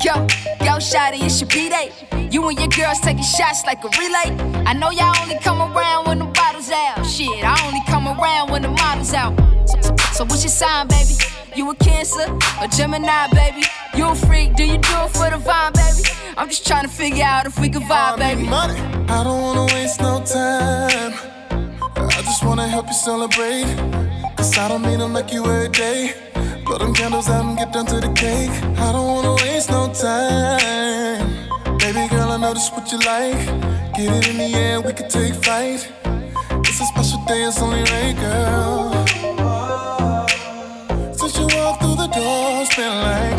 Yo, yo, shawty, it's your B-Day. You and your girls taking shots like a relay. I know y'all only come around when the bottles out. Shit, I only come around when the model's out. So, so, so what's your sign, baby? You a Cancer a Gemini, baby? You a freak? Do you do it for the vibe, baby? I'm just trying to figure out if we can vibe, baby. Money. I don't wanna waste no time. I just wanna help you celebrate. Cause I don't mean to make you every day. Blow them candles out and get down to the cake. I don't wanna waste no time. Baby girl, I know this what you like. Get it in the air, we can take flight. It's a special day, it's only right, girl. Since you walked through the door, it's been like.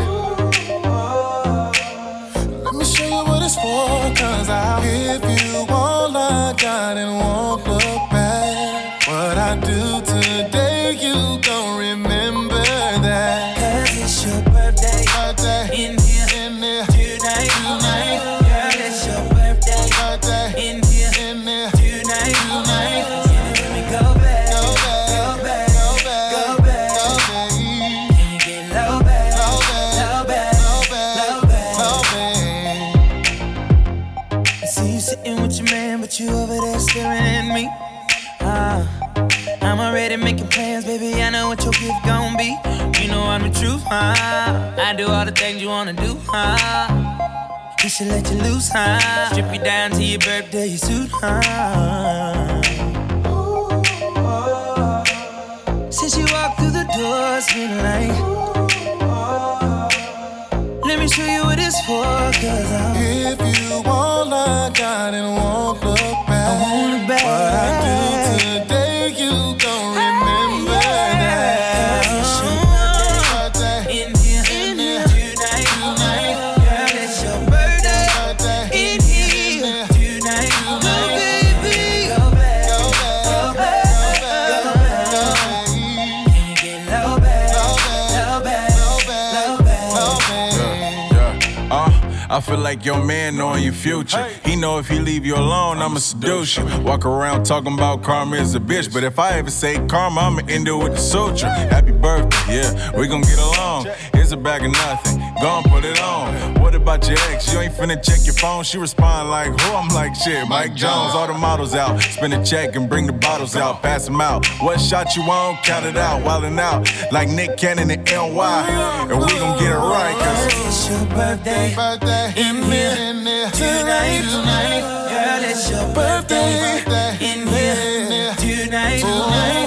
Let me show you what it's for, cause I'll give you all I got and won't look back. What I do huh? Strip you down to your birthday suit, huh? Since you walked through the door, it's been like. Let me show you what it's for, cause I'm. If you all I got and won't look back, I want it back. What I do today, feel like your man knowing your future. He know if he leave you alone, I'ma seduce you. Walk around talking about karma is a bitch, but if I ever say karma, I'ma end it with the suture. Happy birthday, yeah, we gon' get along. Here's a bag of nothing, gon' put it on. What about your ex? You ain't finna check your phone. She respond like, who? I'm like, shit, Mike Jones. All the models out, spin a check and bring the bottles out, pass them out. What shot you on? Count it out, wildin' out like Nick Cannon and NY, and we gon' get it right, cause. It's your birthday, Birthday, in here, in there, tonight, tonight, girl, it's your birthday. birthday, In here, tonight, Tonight.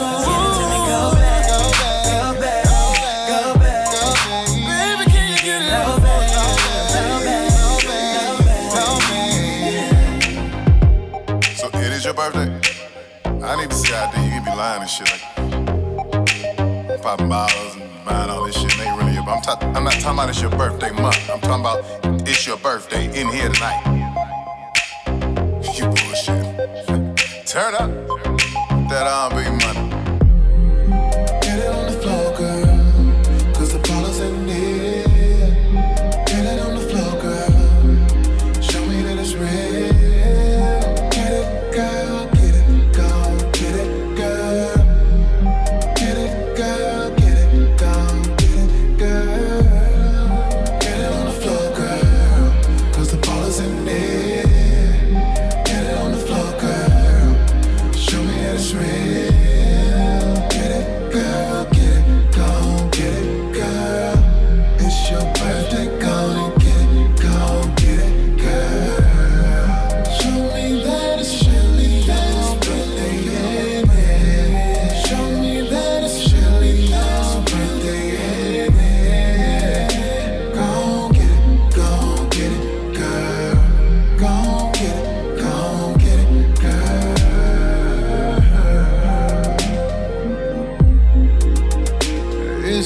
Lying and shit like popping bottles and buying all this shit. It ain't really. I'm, ta- I'm not talking about it's your birthday month. I'm talking about it's your birthday in here tonight. You bullshit. Turn up. That R&B money.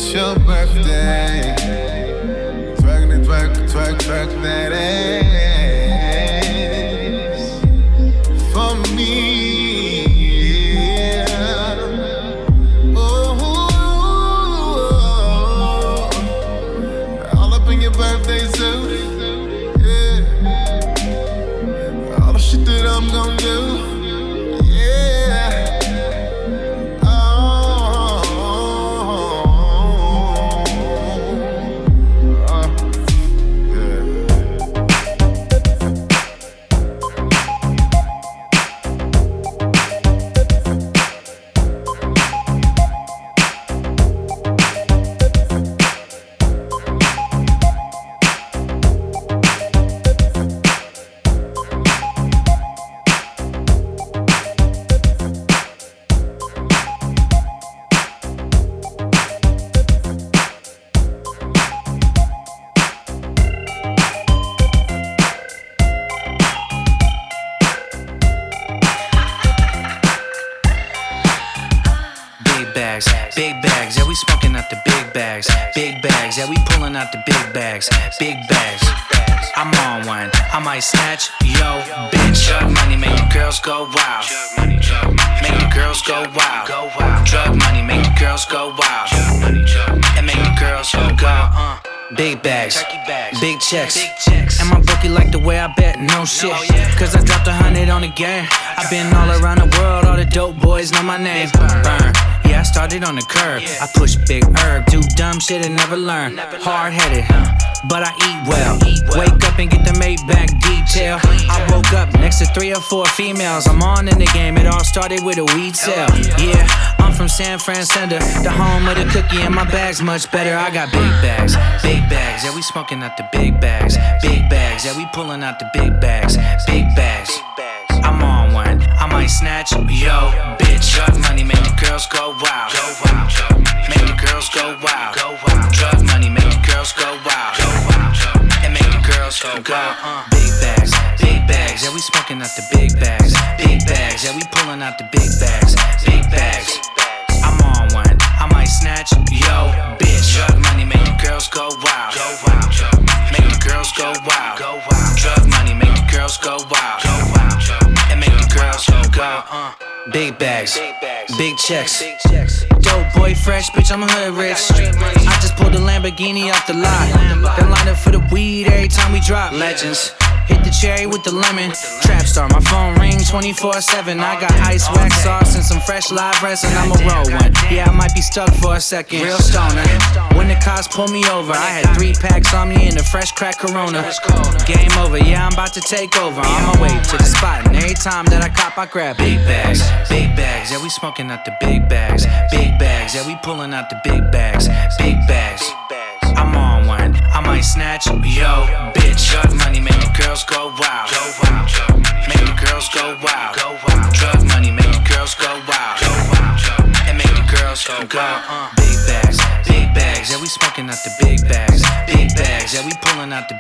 It's your birthday. And twerk, twerk, twerk that ass Big bags. I'm on one, I might snatch, yo, bitch. Drug money make the girls go wild. Make the girls go wild. Drug money make the girls go wild. And make the girls go uh. Big bags, big checks. And my bookie like the way I bet, no shit. Cause I dropped a hundred on the game. I've been all around the world, all the dope boys know my name. Burn. Yeah, I started on the curb. I push big herb, do dumb shit and never learn. Hard headed, but I eat well. Wake up and get the Maybach detail. I woke up next to three or four females. I'm on in the game, it all started with a weed sale. Yeah, I'm from San Francisco, the home of the cookie, and my bag's much better. I got big bags, big bags. Yeah, we smoking out the big bags, big bags. Yeah, we pulling out the big bags, big bags. I'm on one, I might snatch, yo, bitch. Drug money make the girls go wild, go wild. Make the girls go wild, go wild. Drug money make the girls go wild, go wild. And make the girls go wild. Uh. Big bags, big bags. Yeah, we smoking out the big bags, big bags. Yeah, we pulling out the big bags, big bags. I'm on one, I might snatch, yo, bitch. Drug money make the girls go wild. Girls go wild, go wild. And make the girls go wild. Uh. Big bags, big checks. Dope boy fresh, bitch, I'm a hood rich. I just pulled a Lamborghini off the lot. Then line up for the weed every time we drop legends. Hit the cherry with the lemon. Trap star, my phone ring 24 7. I got ice wax sauce and some fresh live resin. I'ma roll one. Yeah, I might be stuck for a second. Real stoner. When the cops pull me over, I had three packs on me and a fresh crack corona. Game over, yeah, I'm about to take over. On my way to the spot, and every time that I cop, I grab big bags. Big bags, yeah, we smoking out the big bags. Big bags, yeah, we pulling out the big bags. Big bags. I'm on one, I might snatch, yo, bitch. Girls go wild, go wild. Make the girls go wild, go wild. Drug money make the girls go wild, go wild. And make the girls go wild. Big bags, big bags, yeah we smoking out the big bags, big bags, yeah we pulling out the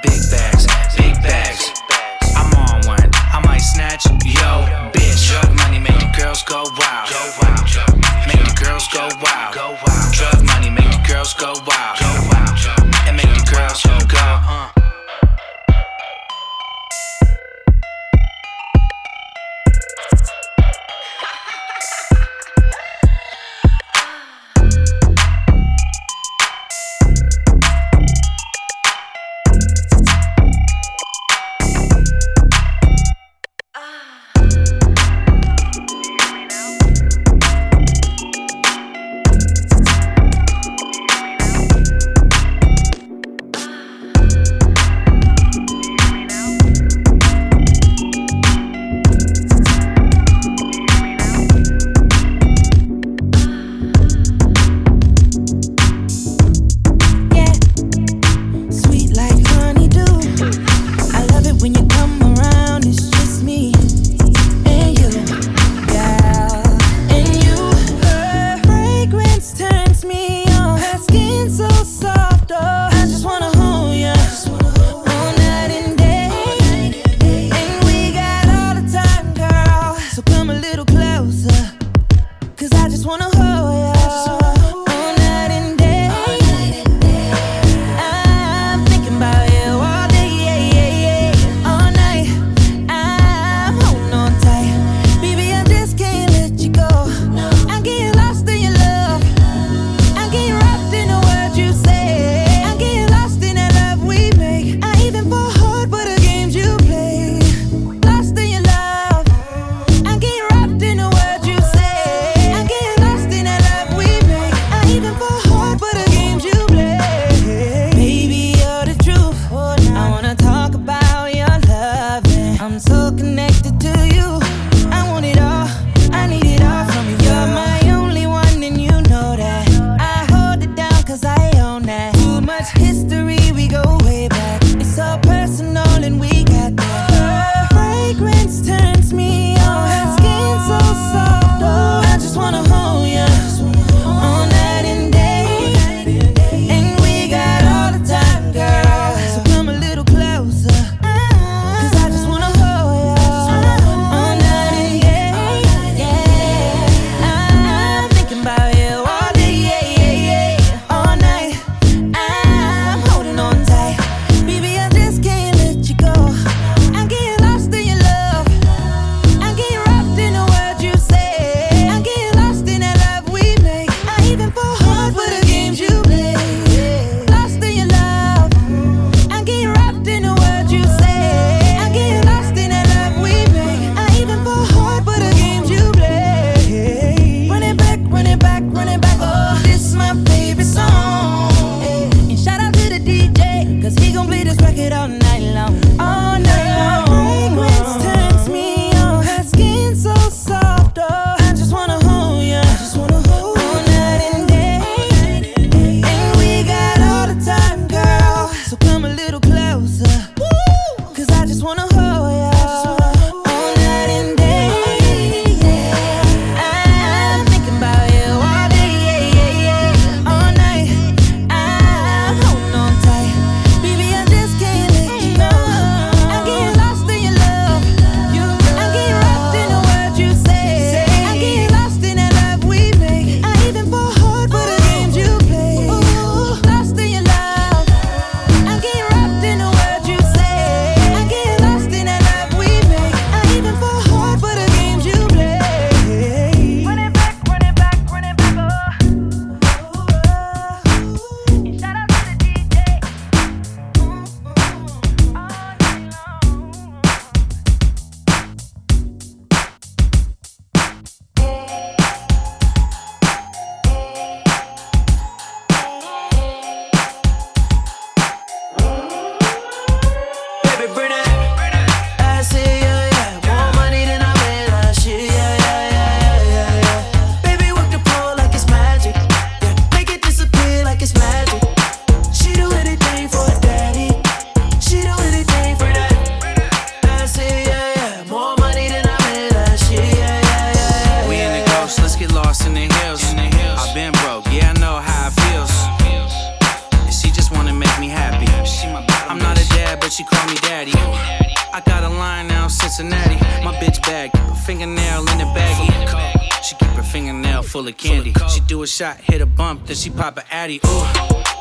fingernail in the baggie. She keep her fingernail full of candy. She do a shot, hit a bump, then she pop a addy. Ooh,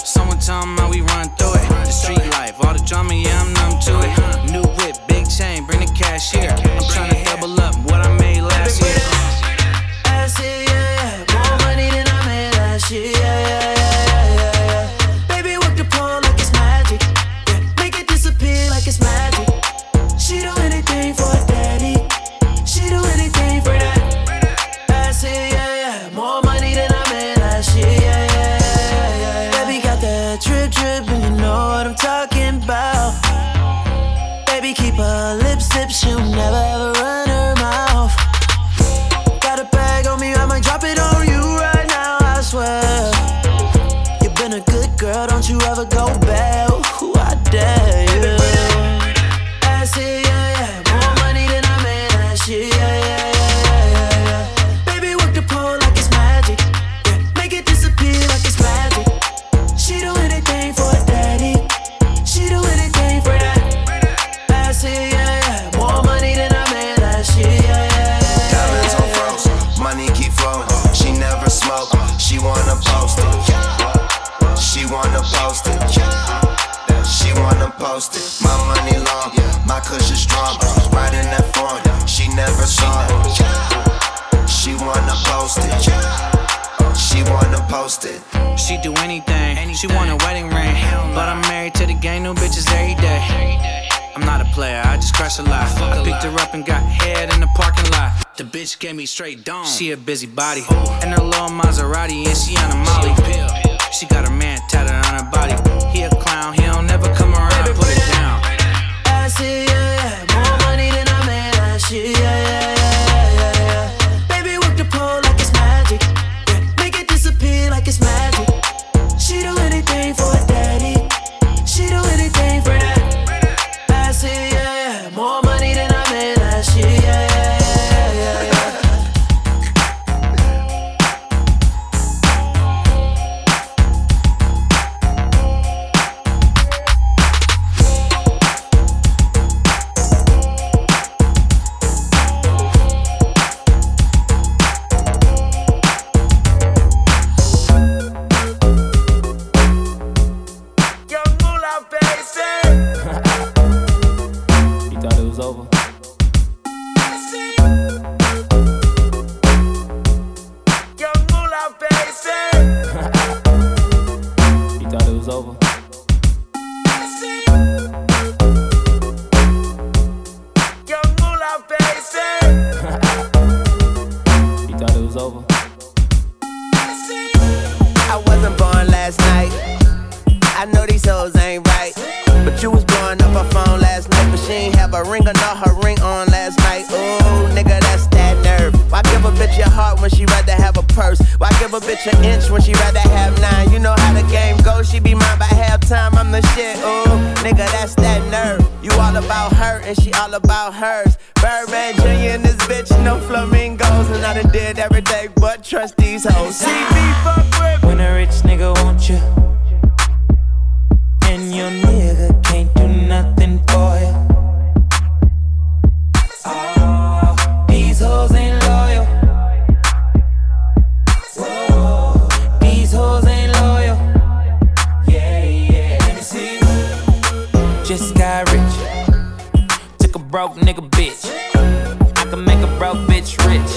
someone tell me how we run through it. The street life, all the drama, yeah, I'm numb to it. New whip, big chain, bring the cash here. I'm trying to double up what I made last year. her up and got head in the parking lot. The bitch gave me straight dome. She a busybody. And a little Maserati, and she on a molly. She got her man tatted on her body. He a clown, he don't never come around. Put it down. I see hers. Birdman Jr. and this bitch, no flamingos. And I done did every day but trust these hoes. See me fuck with. When a rich nigga want you, and your nigga can't do nothing for broke nigga bitch. I can make a broke bitch rich.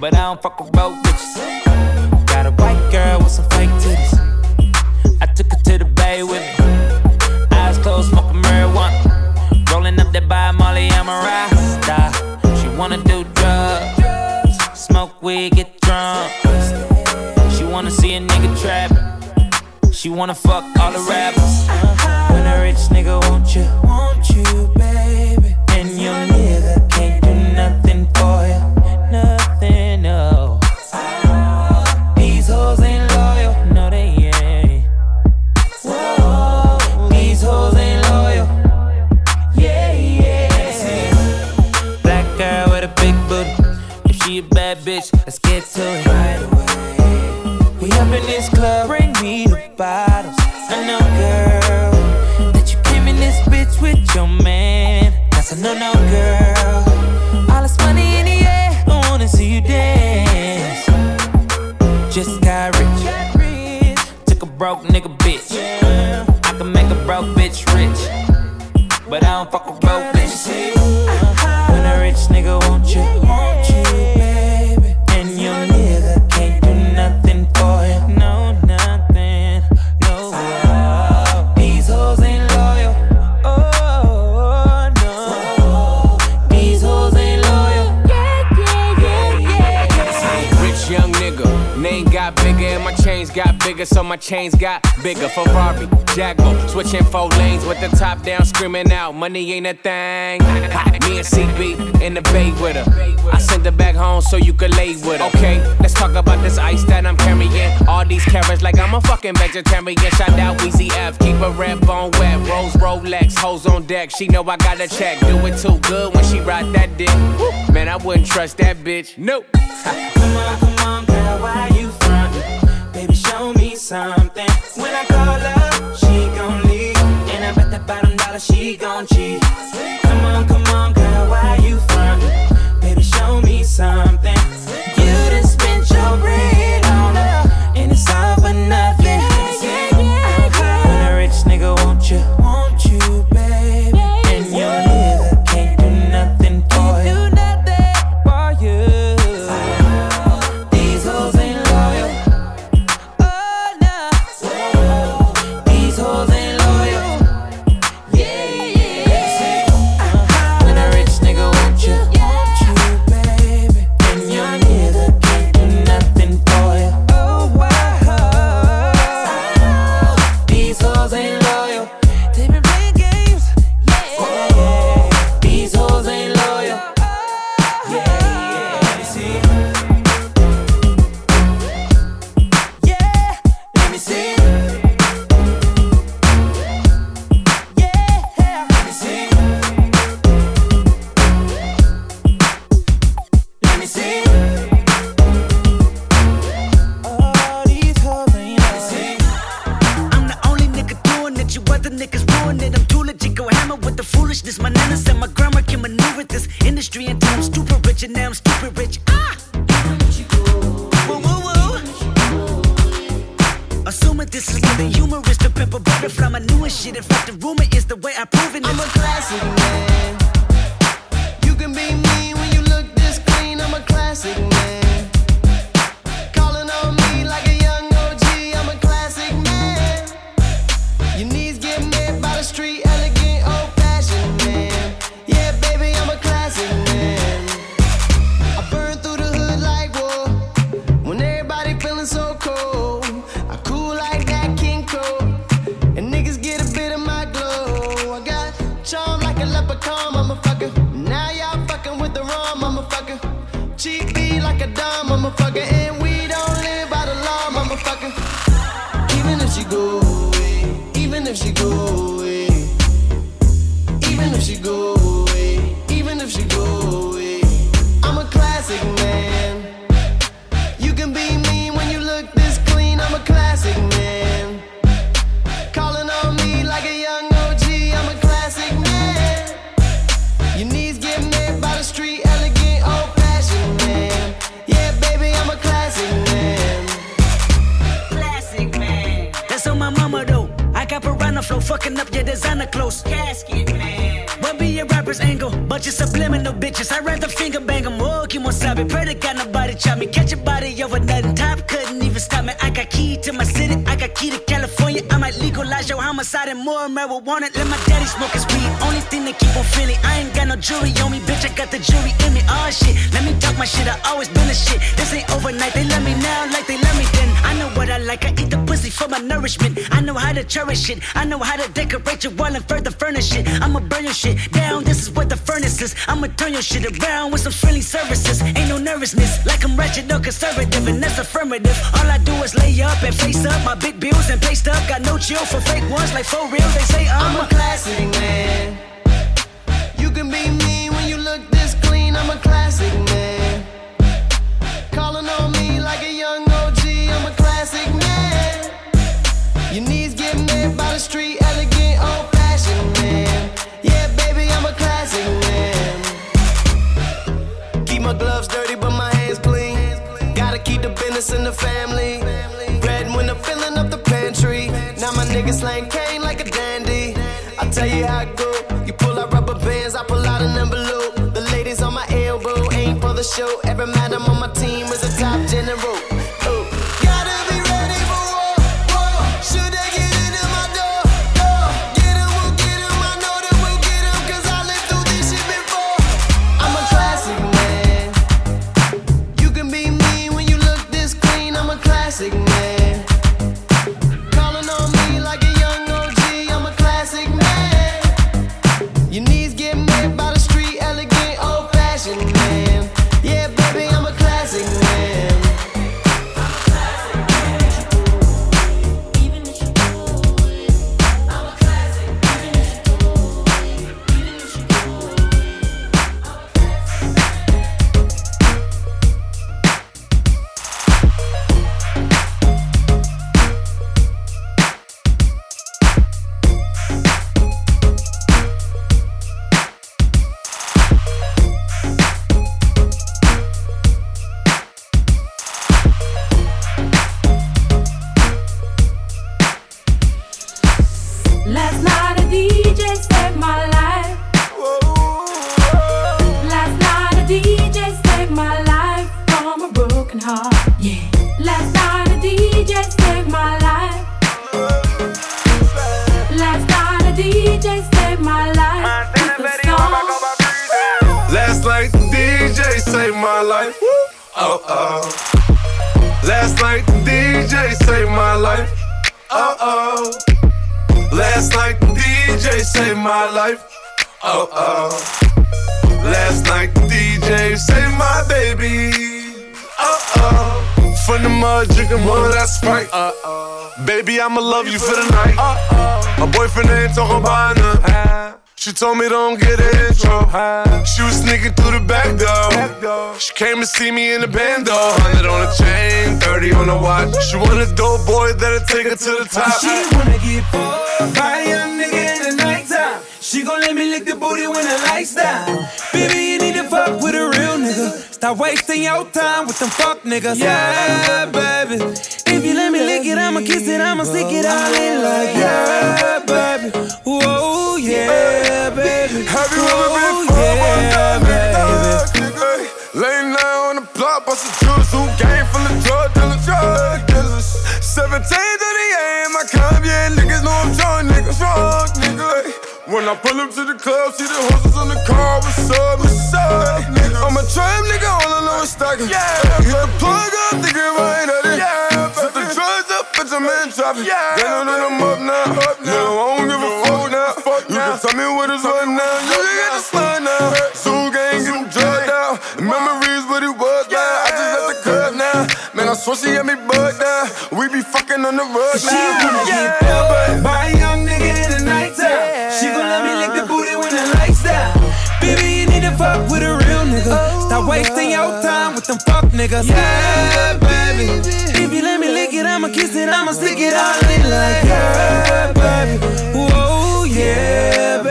But I don't fuck with broke bitches. Got a white girl with some fake titties. I took her to the bay with me. Eyes closed, smoking marijuana. Rolling up that by Molly, I'm rasta. She wanna do drugs, smoke weed, get drunk. She wanna see a nigga trap. She wanna fuck all the rappers. When a rich nigga want you, want you, baby. Get to it right away. We up in this club, bring me the bottles. I know, girl, that you came in this bitch with your man. That's a no, no, girl. Chains got bigger. Ferrari, Jaguar, switching four lanes with the top down, screaming out, money ain't a thing. Me and CB in the bay with her. I sent her back home so you could lay with her. Okay, let's talk about this ice that I'm carrying. All these carrots like I'm a fucking vegetarian. Shout out Weezy F, keep a red bone wet. Rose Rolex, hoes on deck. She know I got a check. Do it too good when she ride that dick. Man, I wouldn't trust that bitch. Nope. Come on, come on, girl, why something. When I call her, she gon' leave. And I bet that bottom dollar she gon' cheat. Come on, come on, girl, why you frontin'? Baby, show me something. Finger bang them. Oh, keep on sabe. Pray to God nobody chop me. Catch a body over nothing. Top couldn't even stop me. I got key to my city. I got key to California. I might legalize your homicide and more marijuana. Let my daddy smoke his weed. Only thing that keep on feeling. I ain't no jewelry on me, bitch. I got the jewelry in me. Oh shit. Let me talk my shit. I always been a shit. This ain't overnight. They love me now like they love me then. I know what I like. I eat the pussy for my nourishment. I know how to cherish it. I know how to decorate your wall and further furnish it. I'ma burn your shit down. This is what the furnace is. I'ma turn your shit around with some friendly services. Ain't no nervousness, like I'm wretched or conservative, and that's affirmative. All I do is lay up and face up my big bills and pay stuff. Got no chill for fake ones, like for real. They say I'm, I'm a classic man. Can be mean when you look this clean. I'm a classic man. Calling on me like a young OG. I'm a classic man. Your knees get made by the street, elegant, old fashioned man. Yeah, baby, I'm a classic man. Keep my gloves dirty, but my hands clean. Gotta keep the business in the family. Show. Every man I'm on my team is a top general. She told me don't get an intro. She was sneaking through the back door. She came to see me in the band though. 100 on the chain, 30 on the watch. She want a dope boy that'll take her to the top. She wanna get fucked by a young nigga in the nighttime. She gon' let me lick the booty when the lights down. Baby, you need to fuck with a real nigga. Stop wasting your time with them fuck niggas. Yeah, baby. If you let me lick it, I'ma kiss it, I'ma stick it all in like yeah, baby. Whoa, yeah, baby. Have you ever been yeah, baby. Late night on the block, bust a juice, who game full of drug dealers, drug dealers. 17 to the AM, I come, yeah, niggas know I'm drunk, niggas drunk, nigga. When I pull up to the club, see the horses on the car, what's up, what's up, nigga? I'm a trap nigga, all I know is stacking. Yeah, hit the plug up, it right at it. Yeah, in traffic. Yeah, then I'm them up now, up now. No, I don't give a fuck now. Fuck you can tell me what now. You can get the slide now. Gang, drugged out. Memories, what it was now. I just left the club now. Man, I swear she had me bugged now. We be fucking on the rug She now. wanna get fucked by a young nigga in the nighttime. She gon' let me lick the booty when the lights down. Baby, you need to fuck with a real nigga. Stop oh, wasting your time with them fuck niggas. Yeah, baby. It, I'ma stick it all in like yeah, baby. Whoa, yeah,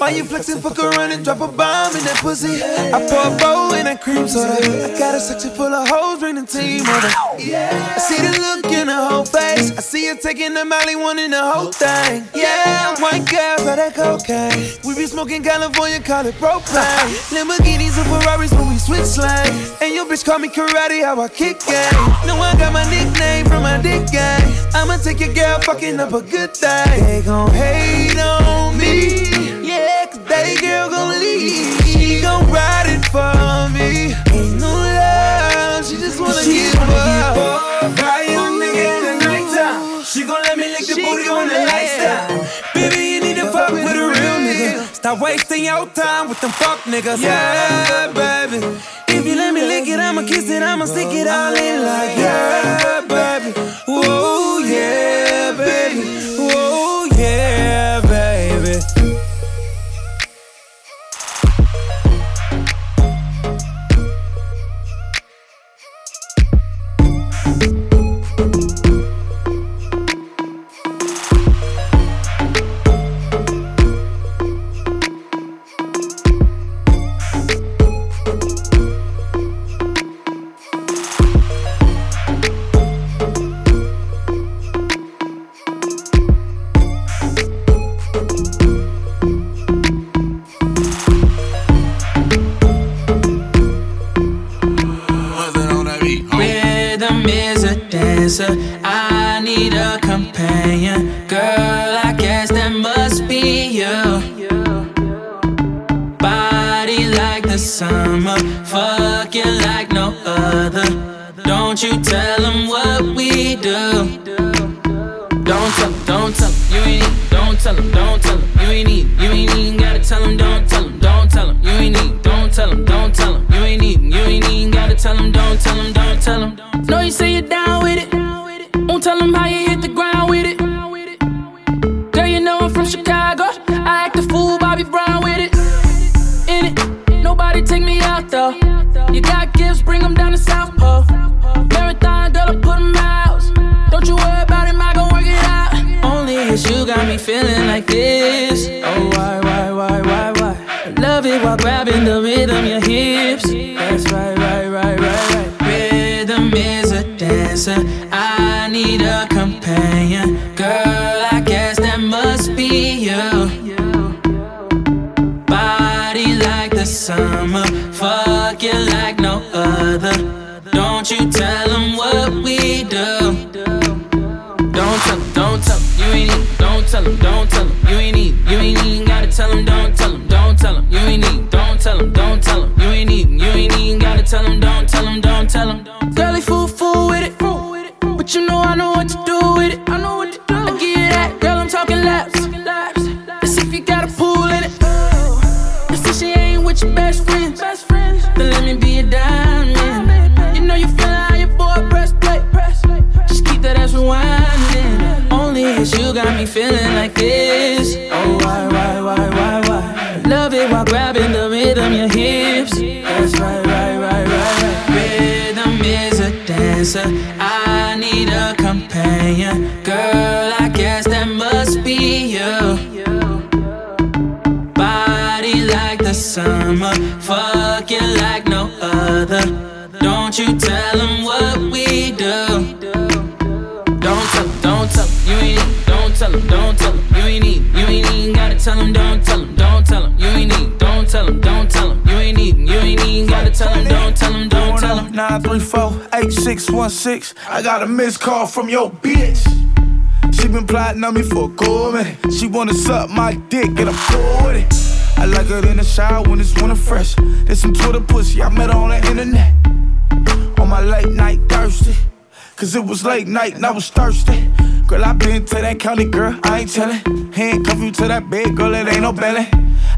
Why you flexing? Fuck around and drop a bomb in that pussy. I pour a bowl in that cream soda. I got a section full of hoes, bring the team over. I see the look in her whole face. I see her taking the Molly, wanting the whole thing. Yeah, white girls are that cocaine. We be smoking California, call it propane. Lamborghinis and Ferraris when we switch lanes. And your bitch call me karate, how I kick game. No, I got my nickname from my dick game. I'ma take your girl fucking up a good thing. They gon' hate on me. They girl gon' leave. She gon' ride it for me. Ain't no love, she just wanna She give up. Buy a nigga in the nighttime. She gon' let me lick the booty when the down. Baby, you need to fuck with a real nigga. Stop wasting your time with them fuck niggas. Yeah, baby. If you let me lick it, I'ma kiss it, I'ma stick it all in like yeah, baby. Whoa, yeah, baby. Whoa, yeah, a dancer. I need a companion. Girl, I guess that must be you. Body like the summer. Fucking like no other. Don't you tell them what we do. Don't tell don't tell you ain't need, don't tell 'em, don't tell 'em, you ain't need, you ain't even gotta tell 'em, don't tell 'em, don't tell 'em, you ain't need, don't tell 'em, don't tell 'em, you ain't need, you ain't even gotta tell 'em, don't tell 'em, don't won't tell 'em how you hit the ground with it. Girl, you know I'm from Chicago, I act a fool, Bobby Brown with it. In it, nobody take me out though. You got gifts, bring 'em down to South Pole. Marathon, girl, I put 'em out. Don't you worry about it, I gon' work it out. Only it's you got me feeling like this. Oh, why, why, why, why, why? Love it while grabbing the rhythm, your hips. That's right, right, right, right, right. Rhythm is a dancer. I need a companion. Girl, I guess that must be you. Body like the summer. Fuck you like no other. Don't you tell them what we do. Don't tell 'em, don't tell 'em, you ain't need, don't tell 'em, don't tell 'em, you ain't need, you ain't even gotta tell 'em, don't tell 'em, don't tell 'em, you ain't need, don't tell 'em, don't tell 'em, you ain't need, you ain't even gotta tell 'em, don't tell 'em, don't tell 'em. Girlie fool fool with it, but you know I to do with it. I know what to do. I give you that, girl, I'm talking laps. Let's see if you got a pool in it. Let's see she ain't with your best friends. Then let me be a diamond. You know you feel how your boy press play. Just keep that ass rewinding. Only it's you got me feeling like this. Oh, why, why, why, why, why? Love it while grabbing the rhythm, your hips. That's right, right, right, right, right. Rhythm is a dancer. I need a companion. Girl, I guess that must be you. Body like the summer. Fucking like no other. Don't you tell them what we do. Don't tell don't tell you ain't don't tell 'em, don't tell 'em, you ain't you ain't even gotta tell 'em, don't 934-8616. I got a missed call from your bitch. She been plotting on me for a cool minute. She wanna suck my dick and I'm cool with it. I like her in the shower when it's winter fresh. There's some Twitter pussy, I met her on the internet. On my late night thirsty. Cause it was late night and I was thirsty. Girl, I been to that county, girl, I ain't tellin'. Handcuff you to that bed, girl, it ain't no belly.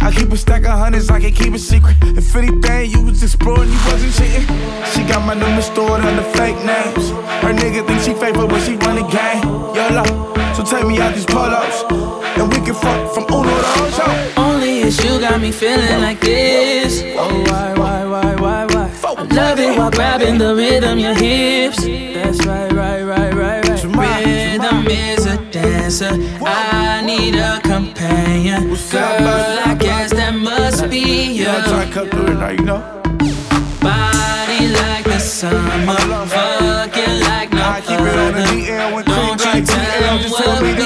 I keep a stack of hundreds, I can keep it secret. If anything you was exploring, you wasn't cheating. She got my number stored under fake names. Her nigga think she faithful when she run the game. YOLO, so take me out these polos. And we can fuck from Uno to Ocho. Only it's you got me feeling like this. Oh, why, why, why, why, why? I love it while grabbing the rhythm, your hips. That's right, right, right, right, right. Rhythm is a dancer. I need a companion. Girl, I guess that must be you. Yeah, I try to it now, you know. Body like the summer. Fucking like no other. Don't you tell them what we do.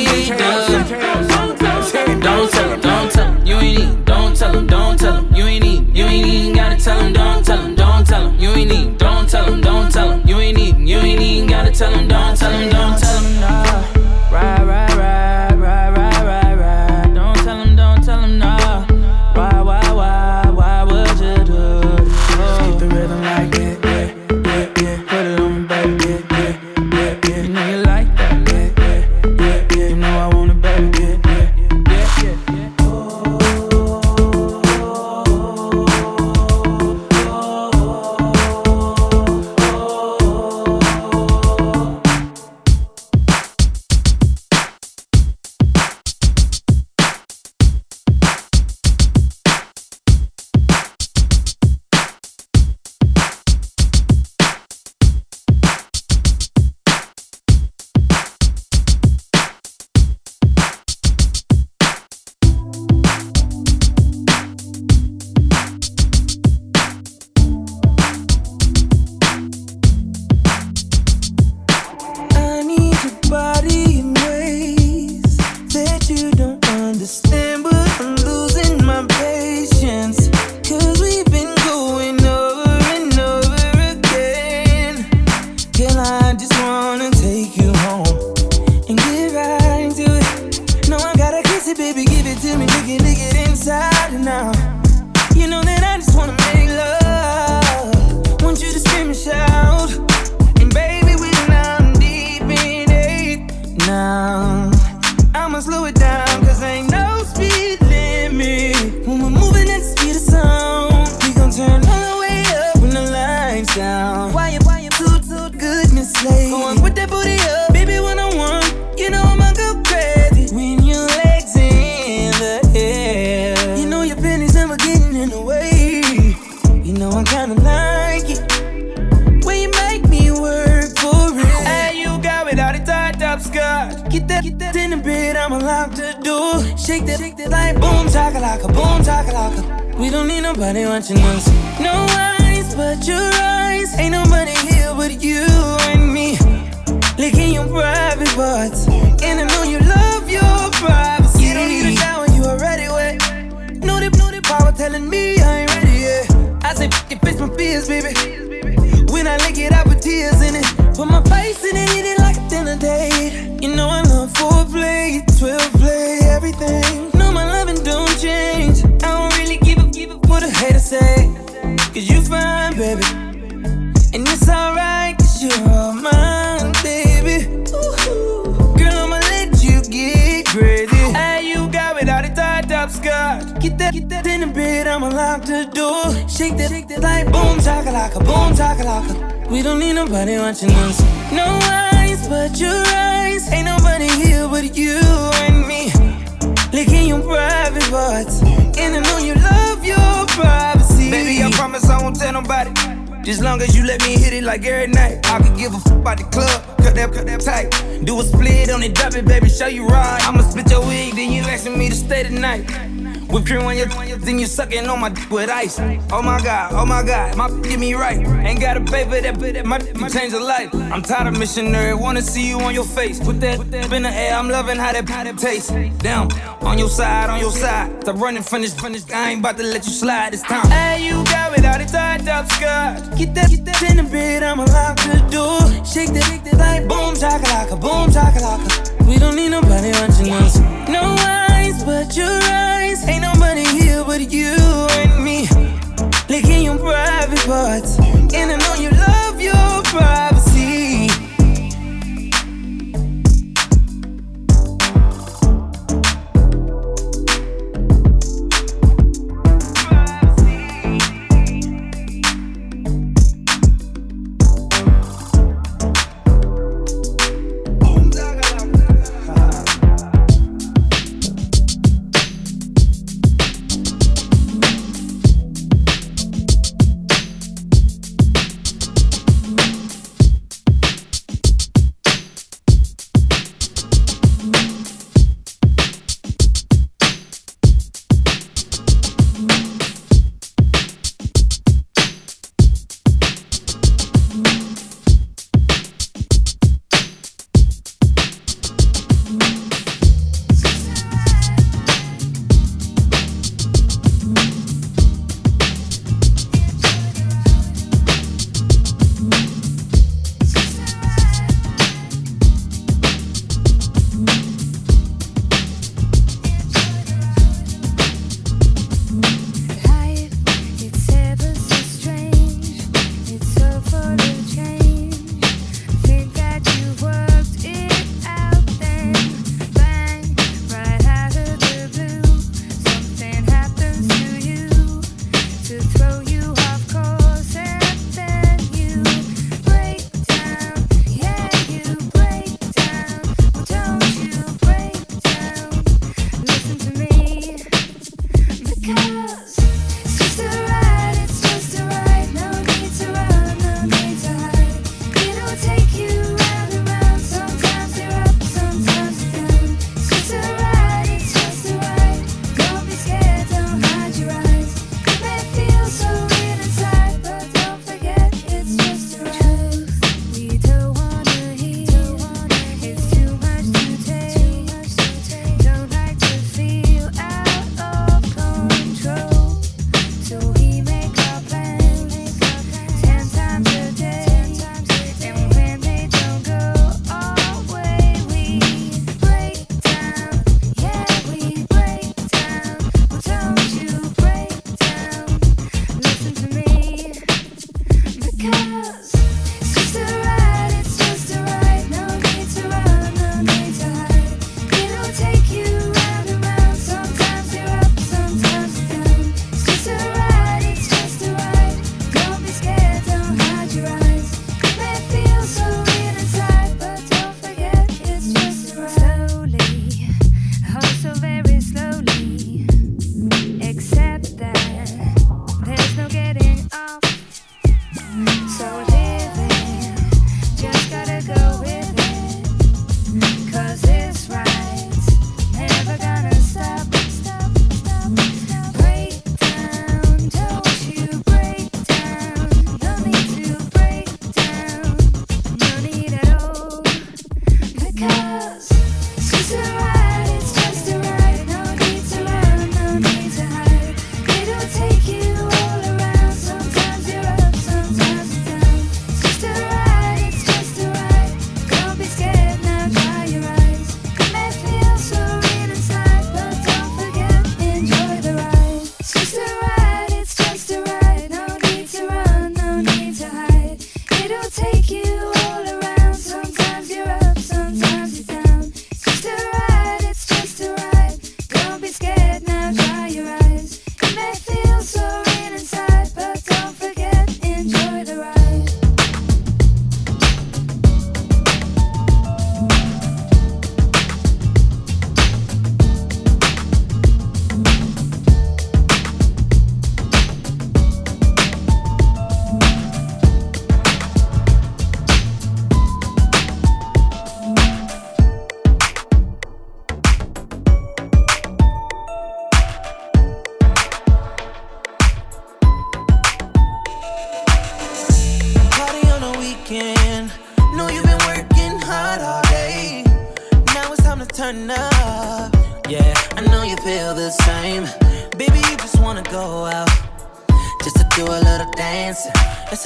Don't tell them, don't tell them, you ain't need. Don't tell them, don't tell them, you ain't need. You ain't even gotta tell them, don't tell them, don't tell them, you ain't. Don't tell them, don't tell them, you ain't need. You ain't even gotta tell them, That like boom, chakalaka, boom, chakalaka. We don't need nobody watching us. No eyes but your eyes. Ain't nobody here but you and me. Licking your private parts. And I know you love your privacy. You don't need a shower, you already wet. Know the, know the power telling me I ain't ready yet. I say, f it, fix my fears, baby. When I lick it, I I'ma lock the door. Shake that, shake that like boom, chakalaka, boom, chakalaka. We don't need nobody watching us. No eyes but your eyes. Ain't nobody here but you and me. Licking your private parts. And I know you love your privacy. Baby, I promise I won't tell nobody. Just long as you let me hit it like every night. I could give a f about the club, cut that, cut that tight. Do a split on it, drop it, baby, show you right. I'ma split your wig, then you asking me to stay tonight. Whip cream on your, then you sucking on my dick with ice. Oh my god, oh my god, my get me right. Ain't gotta pay for that, but that my dick change a life. I'm tired of missionary, wanna see you on your face. Put that, put that in the air, I'm loving how that, how tastes. Down, on your side, on your side. Stop running from this. I ain't about to let you slide this time. Hey, you got without a tied up skirt. Get that, get that in the bed, I'ma lock the door. Shake that, shake that like boom, chakalaka, boom, chakalaka. We don't need nobody watching us. No eyes but your eyes. Ain't nobody here but you and me. Licking your private parts. And I know you love your privacy.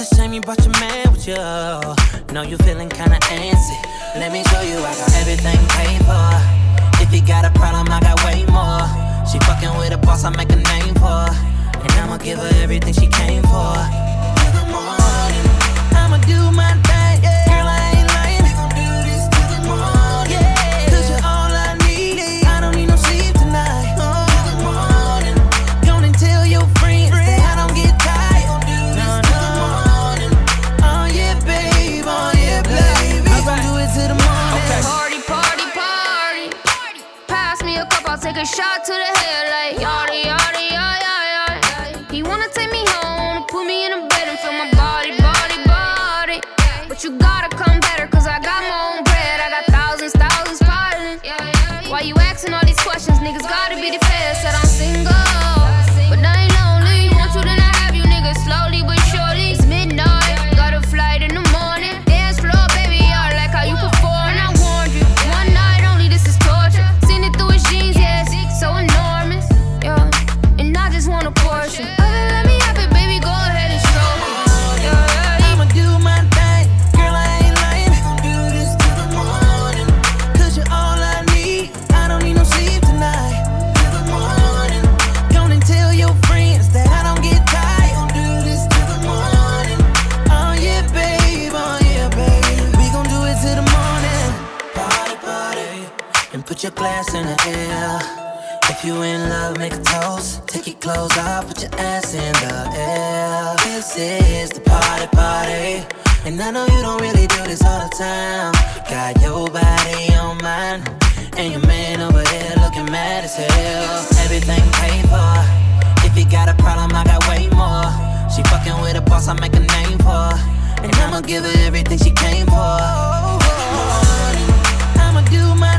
to shame you brought your man with you. Know you feeling kinda antsy. Let me show you I got everything paid for. If you got a problem, I got way more. She fucking with a boss, I make a name for. And I'ma give her everything she came for. In the morning, I'ma do my thing. shot to the head like yada yada. glass in the air. If you in love, make a toast. Take your clothes off, put your ass in the air. This is the party, party. And I know you don't really do this all the time. Got your body on mine. And your man over there looking mad as hell. Everything paid for. If you got a problem, I got way more. She fucking with a boss, I make a name for. And I'ma give her everything she came for. I'ma do my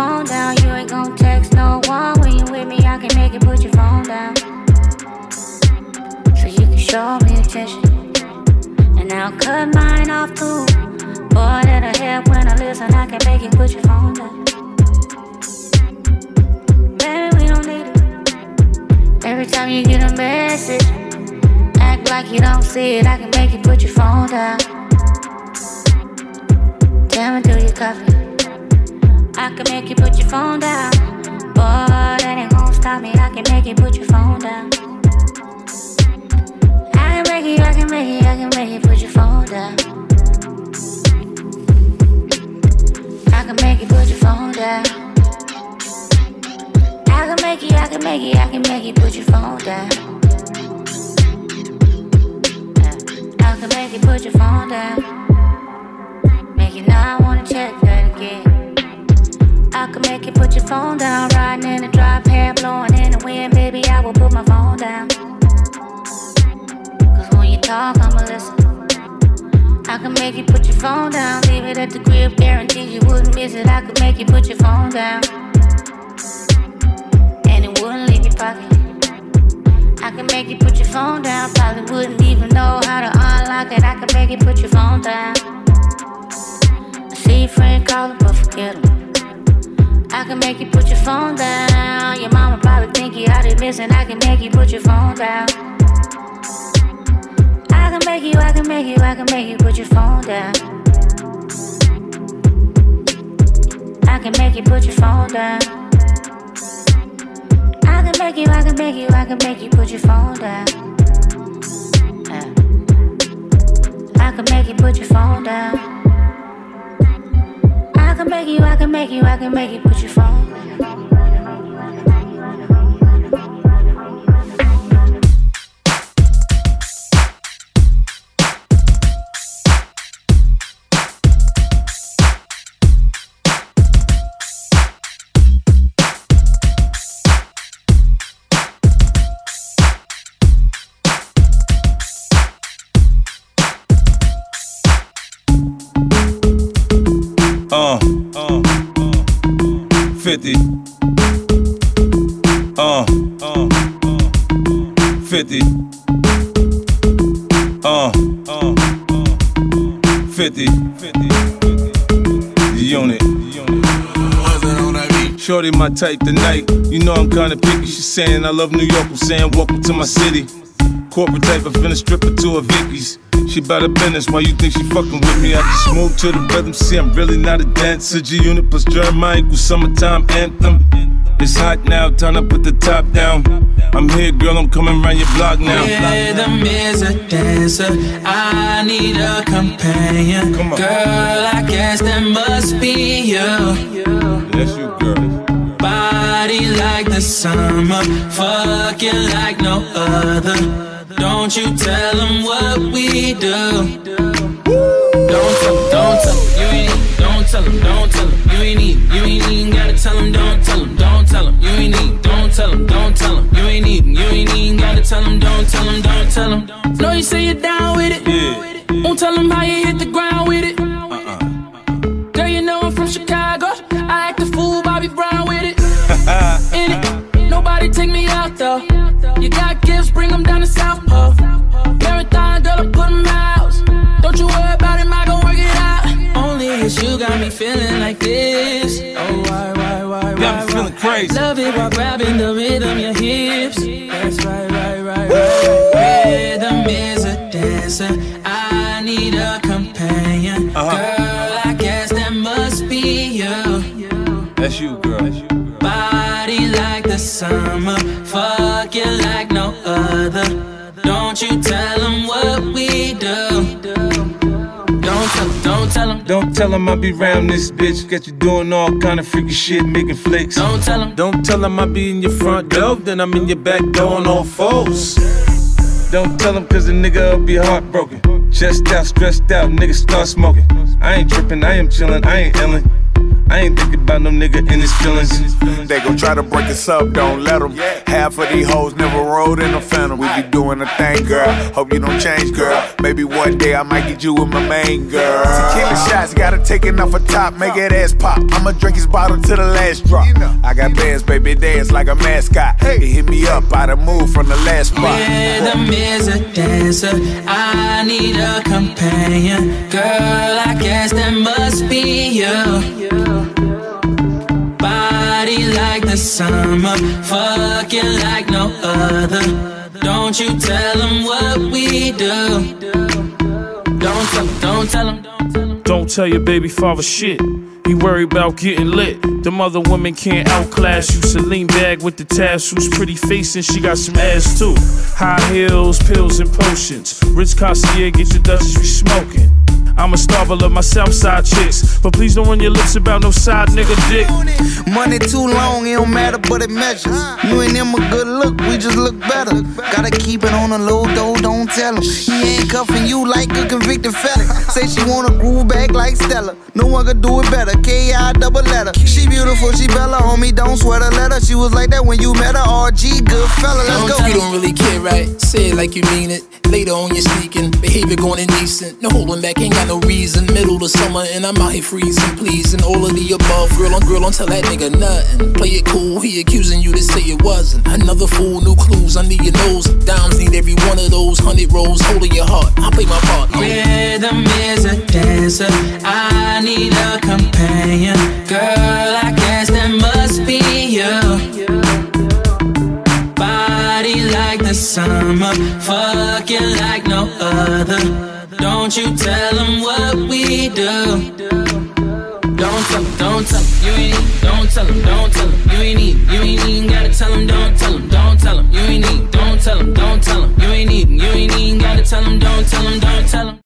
phone down. You ain't gon' text no one when you with me. I can make you put your phone down. So you can show me attention. And I'll cut mine off too. Boy, that'll help when I listen. I can make you put your phone down. Baby, we don't need it. Every time you get a message, act like you don't see it. I can make you put your phone down. Tell me, do you copy? I can make you put your phone down. Boy, that ain't gonna stop me. I can make you put your phone down. I can make you, I can make you, I can make you put your phone down. I can make you put your phone down. I can make you, I can make you, I can make you put your phone down. I can make you put your phone down. Make you not wanna check that again. I can make you put your phone down. Riding in the drop, hair blowing in the wind, baby. I will put my phone down. Cause when you talk, I'ma listen. I can make you put your phone down. Leave it at the crib, guarantee you wouldn't miss it. I could make you put your phone down. And it wouldn't leave your pocket. I can make you put your phone down. Probably wouldn't even know how to unlock it. I can make you put your phone down. I see your friend calling, but forget him. I can make you put your phone down. Your mama probably think you out of missing. I can make you put your phone down. I can make you, I can make you, I can make you put your phone down. I can make you put your phone down. I can make you, I can make you, I can make you put your phone down. I can make you put your phone down. I can make you, I can make you, I can make you put your phone. 50. Uh, uh, 50. Uh, uh, 50. The unit. Shorty my type tonight. You know I'm kinda picky. She saying I love New York. I'm saying welcome to my city. Corporate type, I finna strip her to a Vicky's. She bout her business, why you think she fucking with me? I just move to the rhythm, see I'm really not a dancer. G unit plus Jeremih equals summertime anthem. It's hot now, time to put the top down. I'm here, girl, I'm coming round your block now. Rhythm is a dancer. I need a companion. Come on. Girl, I guess that must be you. That's you, girl. Body like the summer, fucking like no other. Don't you tell them what we do. Don't tell them, don't tell them, you ain't need, don't tell them, don't tell them, you ain't need, you ain't even gotta tell them, don't tell them, don't tell them, you ain't need, don't tell them, don't tell them, you ain't even, you ain't even gotta tell them, don't tell them, don't tell them. Know you say you're down with it, Yeah. won't tell them how you hit the ground crazy. Love it while grabbing the rhythm, your hips. That's right, right, right, right. Rhythm is a dancer. I need a companion. Uh-huh. Girl, I guess that must be you. That's you, girl. That's you. Body like the summer, fuck you like no other. Don't you tell them what we do. Tell them. Don't tell him I be round this bitch. Got you doing all kind of freaky shit, making flicks. Don't tell him. Don't tell him I be in your front door, then I'm in your back door on all fours. Don't tell him cause the nigga will be heartbroken. Chest out, stressed out, nigga start smoking. I ain't tripping, I am chillin', I ain't illin'. I ain't thinking about no nigga in his feelings. They gon' try to break us up, don't let them. Half of these hoes never rode in a phantom. We be doing a thing, girl. Hope you don't change, girl. Maybe one day I might get you with my main girl. Tequila shots, gotta take it off a top, make that ass pop. I'ma drink his bottle to the last drop. I got bands, baby, dance like a mascot. It hit me up, I done moved from the last spot. Rhythm is a dancer. I need a companion. Girl, I guess that must be you. The summer, fucking like no other. Don't you tell them what we do. Don't tell them, don't tell them. Don't tell your baby father shit. He worried about getting lit. Them other women can't outclass you. Celine bag with the tassels, pretty face, and she got some ass too. High heels, pills, and potions. Rich concierge, get your Dutchess, we smoking. I'm a star, but love my south side chicks. But please don't run your lips about no side nigga dick. Money too long, it don't matter, but it measures. You and him a good look, we just look better. Gotta keep it on the low, though, don't tell him. He ain't cuffing you like a convicted fella. Say she wanna groove back like Stella. No one could do it better. K.I. double letter. She beautiful, she Bella, homie, don't sweat a letter. She was like that when you met her. RG, good fella, let's go. You don't really care, right? Say it like you mean it. Later on, you're sneaking. Behavior going indecent. No holding back, ain't got no reason. Middle of summer, and I'm out here freezing, pleasing. All of the above. Girl on girl, don't tell that nigga nothing. Play it cool, he accusing you to say it wasn't. Another fool, new clues under your nose. Dimes need every one of those. Hundred rolls, holding your heart. I play my part. Rhythm is a dancer. I need a companion. Girl, I guess that must be you. Body like the summer, fucking like no other. Don't you tell them what we do. Don't tell them, don't tell them, you ain't need, don't tell them, don't tell them, you ain't need, you ain't even gotta tell them, don't tell them, don't tell them, you ain't need, don't tell them, don't tell them, you ain't need, you ain't even gotta tell them, don't tell them, don't